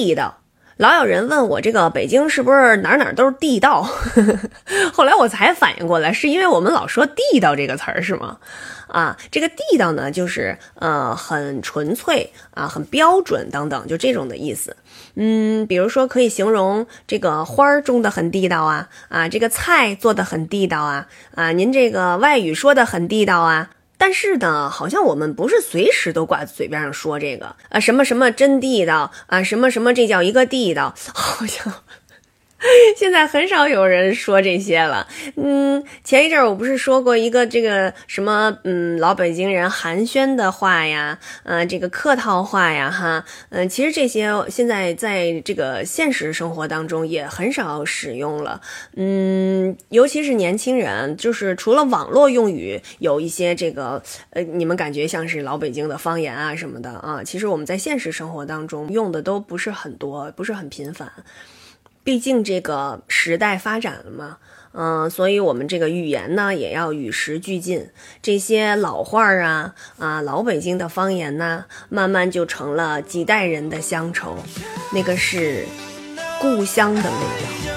地道。老有人问我这个北京是不是哪哪都是地道？后来我才反应过来，是因为我们老说地道这个词儿是吗？啊，这个地道呢，就是呃很纯粹啊，很标准等等，就这种的意思。嗯，比如说可以形容这个花儿种的很地道啊，啊这个菜做的很地道啊，啊您这个外语说的很地道啊。但是呢，好像我们不是随时都挂在嘴边上说这个啊，什么什么真地道啊，什么什么这叫一个地道，好像。现在很少有人说这些了。嗯，前一阵儿我不是说过一个这个什么嗯老北京人寒暄的话呀，嗯这个客套话呀哈，嗯其实这些现在在这个现实生活当中也很少使用了。嗯，尤其是年轻人，就是除了网络用语有一些这个呃你们感觉像是老北京的方言啊什么的啊，其实我们在现实生活当中用的都不是很多，不是很频繁。毕竟这个时代发展了嘛，嗯，所以我们这个语言呢也要与时俱进。这些老话儿啊，啊，老北京的方言呢，慢慢就成了几代人的乡愁。那个是故乡的味道。